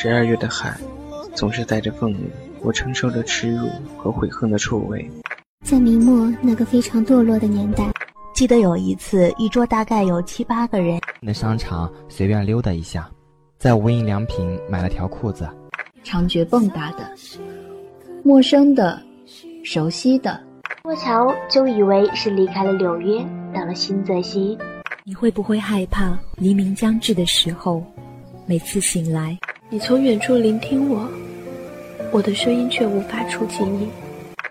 十二月的海，总是带着愤怒，我承受着耻辱和悔恨的臭味。在明末那个非常堕落的年代，记得有一次，一桌大概有七八个人，那商场随便溜达一下，在无印良品买了条裤子，长觉蹦跶的，陌生的，熟悉的。过桥就以为是离开了纽约，到了新泽西。你会不会害怕黎明将至的时候，每次醒来，你从远处聆听我，我的声音却无法触及你。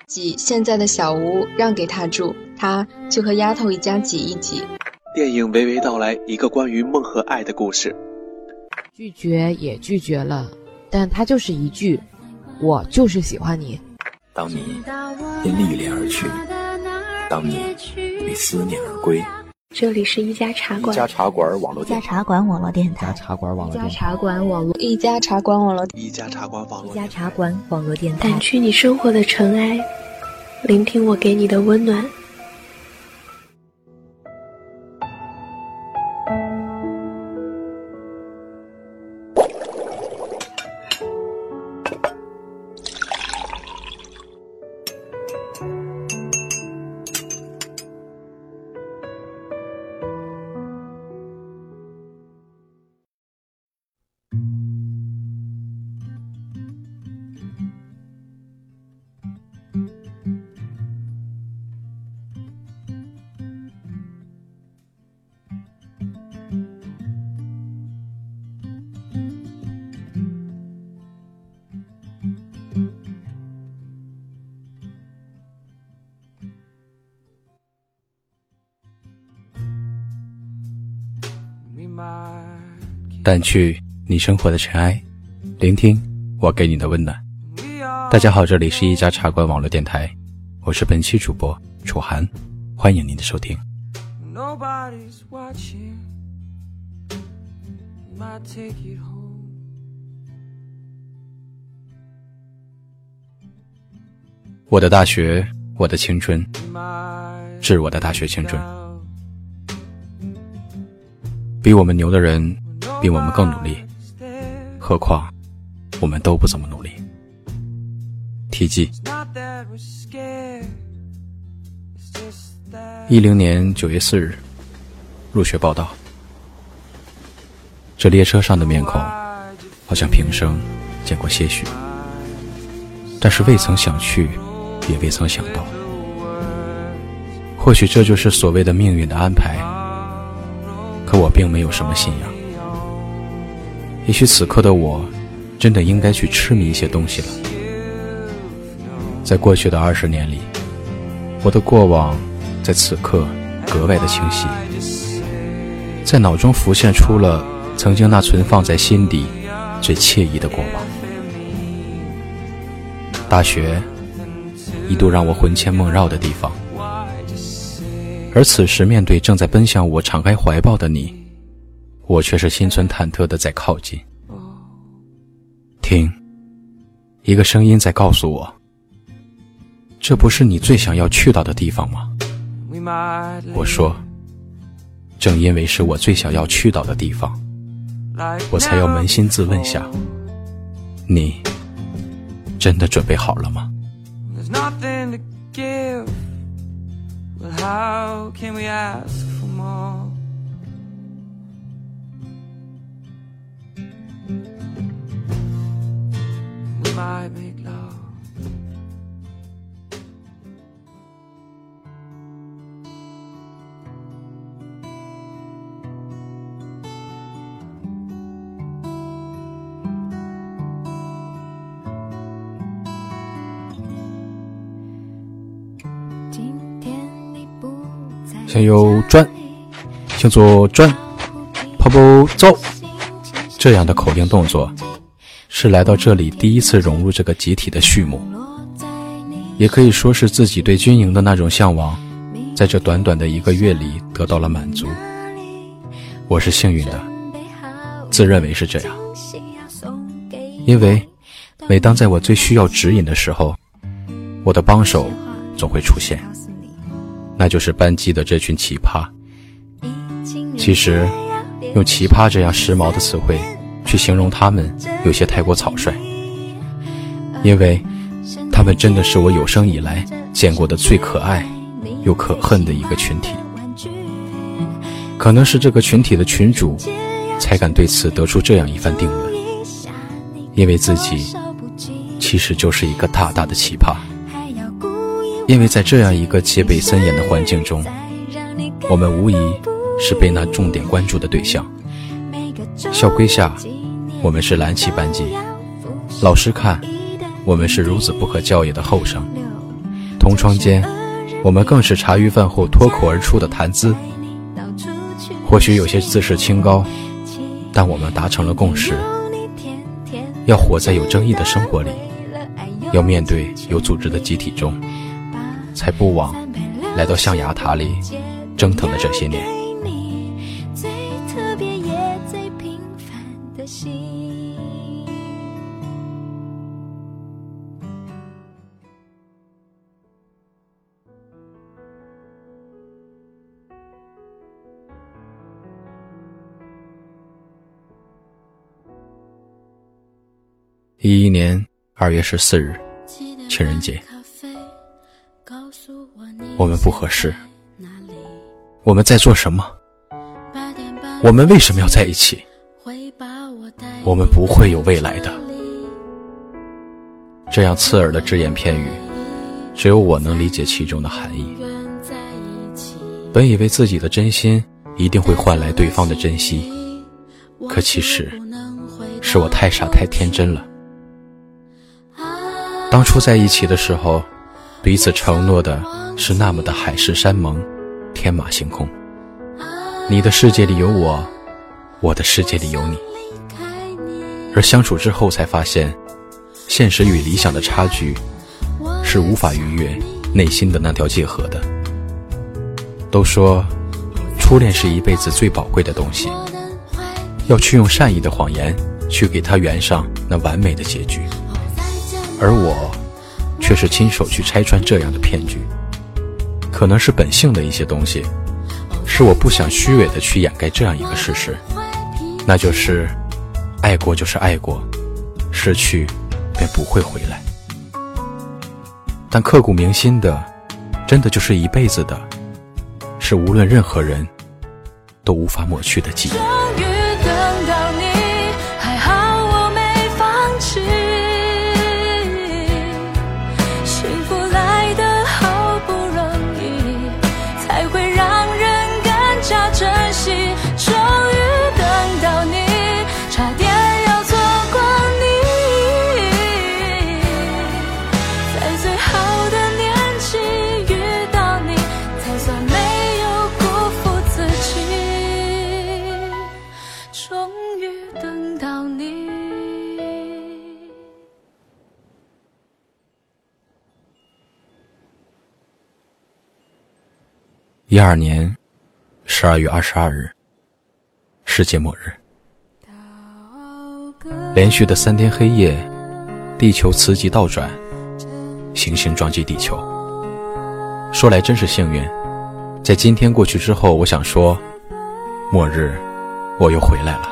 挤现在的小屋让给他住，他就和丫头一家挤一挤。电影娓娓道来一个关于梦和爱的故事。拒绝也拒绝了，但他就是一句：“我就是喜欢你。”当你因历练而去，当你为思念而归。这里是一家茶馆，一家茶馆网络，一家茶馆网络电台，一家茶馆网络，一家茶馆网络，一家茶馆网络，一家茶馆网络，一家茶馆网络电台。掸去你生活的尘埃，聆听我给你的温暖。掸去你生活的尘埃，聆听我给你的温暖。大家好，这里是一家茶馆网络电台，我是本期主播楚涵，欢迎您的收听。我的大学，我的青春，致我的大学青春。比我们牛的人。比我们更努力，何况我们都不怎么努力。题记：一零年九月四日入学报道。这列车上的面孔，好像平生见过些许，但是未曾想去，也未曾想到。或许这就是所谓的命运的安排。可我并没有什么信仰。也许此刻的我，真的应该去痴迷一些东西了。在过去的二十年里，我的过往在此刻格外的清晰，在脑中浮现出了曾经那存放在心底最惬意的过往。大学一度让我魂牵梦绕的地方，而此时面对正在奔向我敞开怀抱的你。我却是心存忐忑的在靠近，听，一个声音在告诉我：这不是你最想要去到的地方吗？我说，正因为是我最想要去到的地方，我才要扪心自问下：你真的准备好了吗？向右转，向左转，跑步走，这样的口令动作。是来到这里第一次融入这个集体的序幕，也可以说是自己对军营的那种向往，在这短短的一个月里得到了满足。我是幸运的，自认为是这样，因为每当在我最需要指引的时候，我的帮手总会出现，那就是班级的这群奇葩。其实，用“奇葩”这样时髦的词汇。去形容他们有些太过草率，因为他们真的是我有生以来见过的最可爱又可恨的一个群体。可能是这个群体的群主才敢对此得出这样一番定论，因为自己其实就是一个大大的奇葩。因为在这样一个戒备森严的环境中，我们无疑是被那重点关注的对象。校规下，我们是蓝旗班级；老师看，我们是孺子不可教也的后生；同窗间，我们更是茶余饭后脱口而出的谈资。或许有些自视清高，但我们达成了共识：要活在有争议的生活里，要面对有组织的集体中，才不枉来到象牙塔里折腾的这些年。一一年二月十四日，情人节。我们不合适。我们在做什么？我们为什么要在一起？我们不会有未来的。这样刺耳的只言片语，只有我能理解其中的含义。本以为自己的真心一定会换来对方的珍惜，可其实是我太傻太天真了。当初在一起的时候，彼此承诺的是那么的海誓山盟、天马行空。你的世界里有我，我的世界里有你。而相处之后才发现，现实与理想的差距是无法逾越内心的那条界河的。都说，初恋是一辈子最宝贵的东西，要去用善意的谎言去给他圆上那完美的结局。而我，却是亲手去拆穿这样的骗局。可能是本性的一些东西，是我不想虚伪的去掩盖这样一个事实，那就是，爱过就是爱过，失去便不会回来。但刻骨铭心的，真的就是一辈子的，是无论任何人都无法抹去的记忆。一二年十二月二十二日，世界末日。连续的三天黑夜，地球磁极倒转，行星撞击地球。说来真是幸运，在今天过去之后，我想说，末日，我又回来了。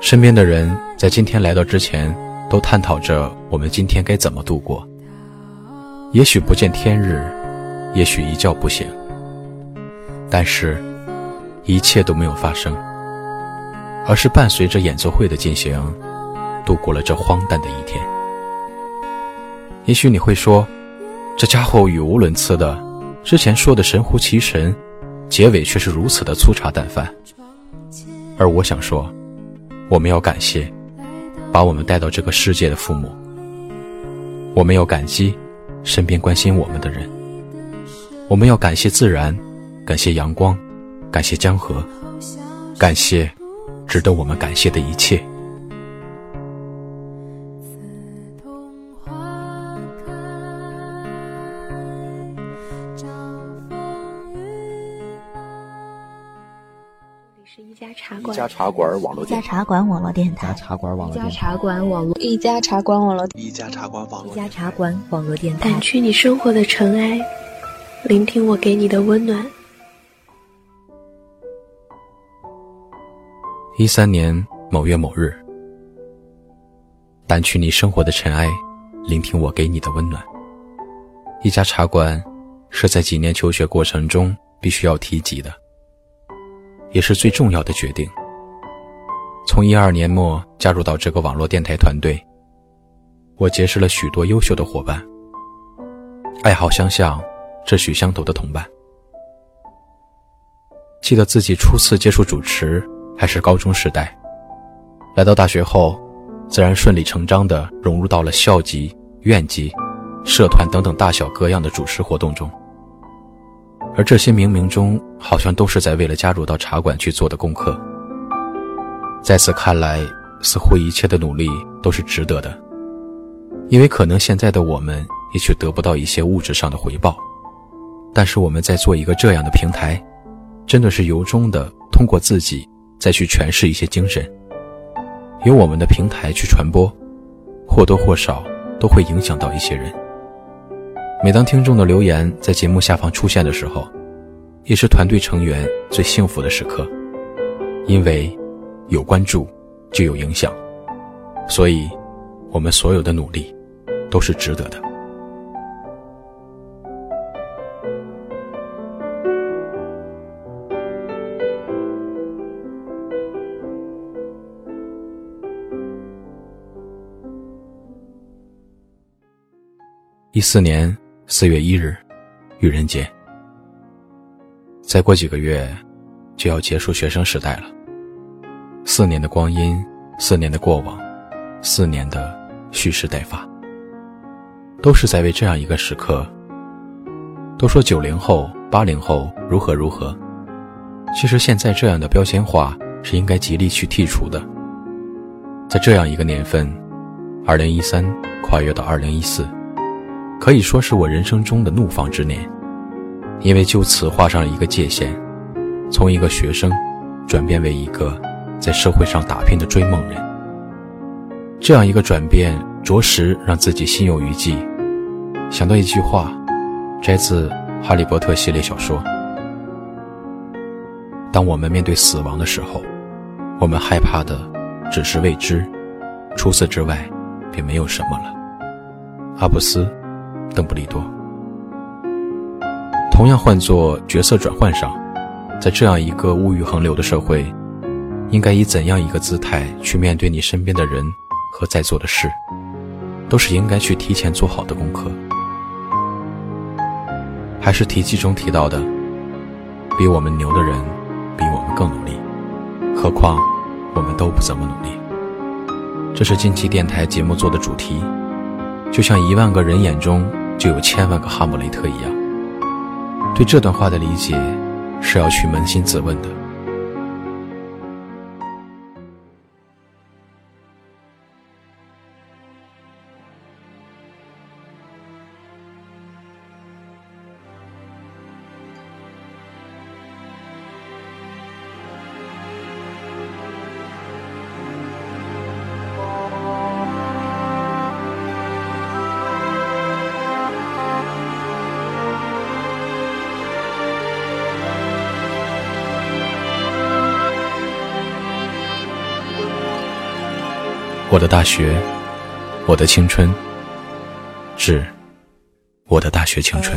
身边的人在今天来到之前，都探讨着我们今天该怎么度过。也许不见天日。也许一觉不醒，但是，一切都没有发生，而是伴随着演奏会的进行，度过了这荒诞的一天。也许你会说，这家伙语无伦次的，之前说的神乎其神，结尾却是如此的粗茶淡饭。而我想说，我们要感谢把我们带到这个世界的父母，我们要感激身边关心我们的人。我们要感谢自然，感谢阳光，感谢江河，感谢值得我们感谢的一切。是一家茶馆，一家茶馆网络，一家茶馆网络电台，一家茶馆网络，一家茶馆网络，一家茶馆网络，一家茶馆网络，一家茶馆网络电台，掸去你生活的尘埃。聆听我给你的温暖。一三年某月某日，掸去你生活的尘埃，聆听我给你的温暖。一家茶馆，是在几年求学过程中必须要提及的，也是最重要的决定。从一二年末加入到这个网络电台团队，我结识了许多优秀的伙伴，爱好相像、志趣相投的同伴。记得自己初次接触主持还是高中时代，来到大学后，自然顺理成章地融入到了校级、院级、社团等等大小各样的主持活动中。而这些冥冥中，好像都是在为了加入到茶馆去做的功课。在此看来，似乎一切的努力都是值得的，因为可能现在的我们也许得不到一些物质上的回报，但是我们在做一个这样的平台。真的是由衷的通过自己再去诠释一些精神，由我们的平台去传播，或多或少都会影响到一些人。每当听众的留言在节目下方出现的时候，也是团队成员最幸福的时刻，因为有关注就有影响，所以我们所有的努力都是值得的。一四年四月一日，愚人节。再过几个月，就要结束学生时代了。四年的光阴，四年的过往，四年的蓄势待发，都是在为这样一个时刻。都说九零后、八零后如何如何，其实现在这样的标签化是应该极力去剔除的。在这样一个年份，二零一三跨越到二零一四。可以说是我人生中的怒放之年，因为就此画上了一个界限，从一个学生转变为一个在社会上打拼的追梦人。这样一个转变，着实让自己心有余悸。想到一句话，摘自《哈利波特》系列小说：“当我们面对死亡的时候，我们害怕的只是未知，除此之外，便没有什么了。”阿布斯。邓布利多。同样换作角色转换上，在这样一个物欲横流的社会，应该以怎样一个姿态去面对你身边的人和在做的事，都是应该去提前做好的功课。还是题记中提到的，比我们牛的人，比我们更努力，何况我们都不怎么努力。这是近期电台节目做的主题，就像一万个人眼中。就有千万个哈姆雷特一样，对这段话的理解，是要去扪心自问的。我的大学，我的青春，致我的大学青春。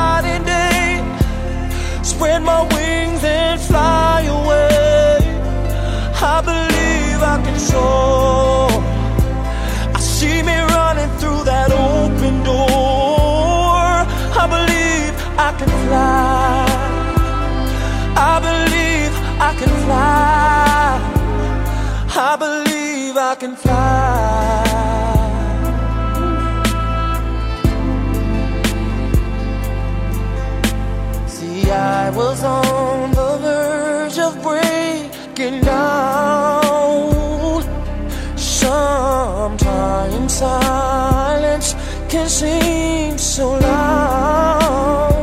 can seem so loud.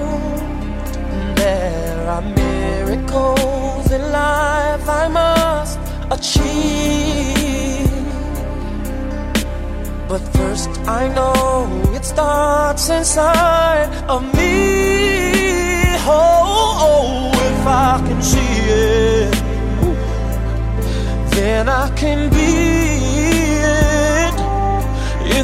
There are miracles in life I must achieve. But first, I know it starts inside of me. Oh, oh, if I can see it, then I can be.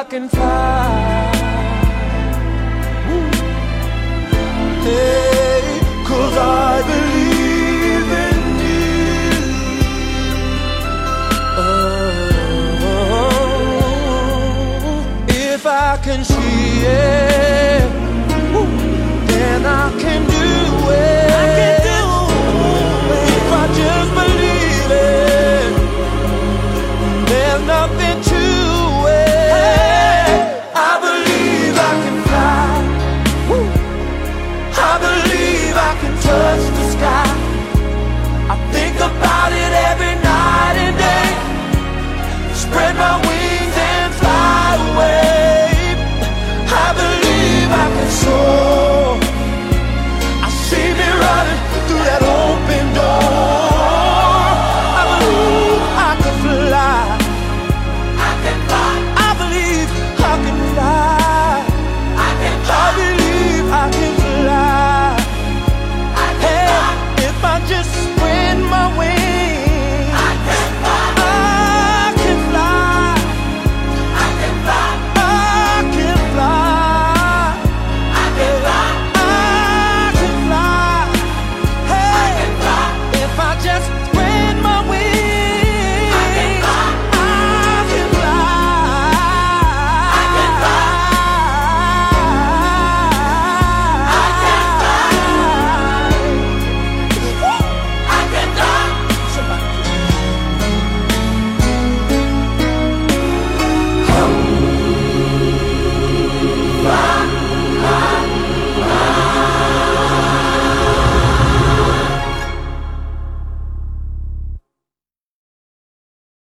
I can fly. Hey, cause I believe in you. Oh, if I can see it, then I can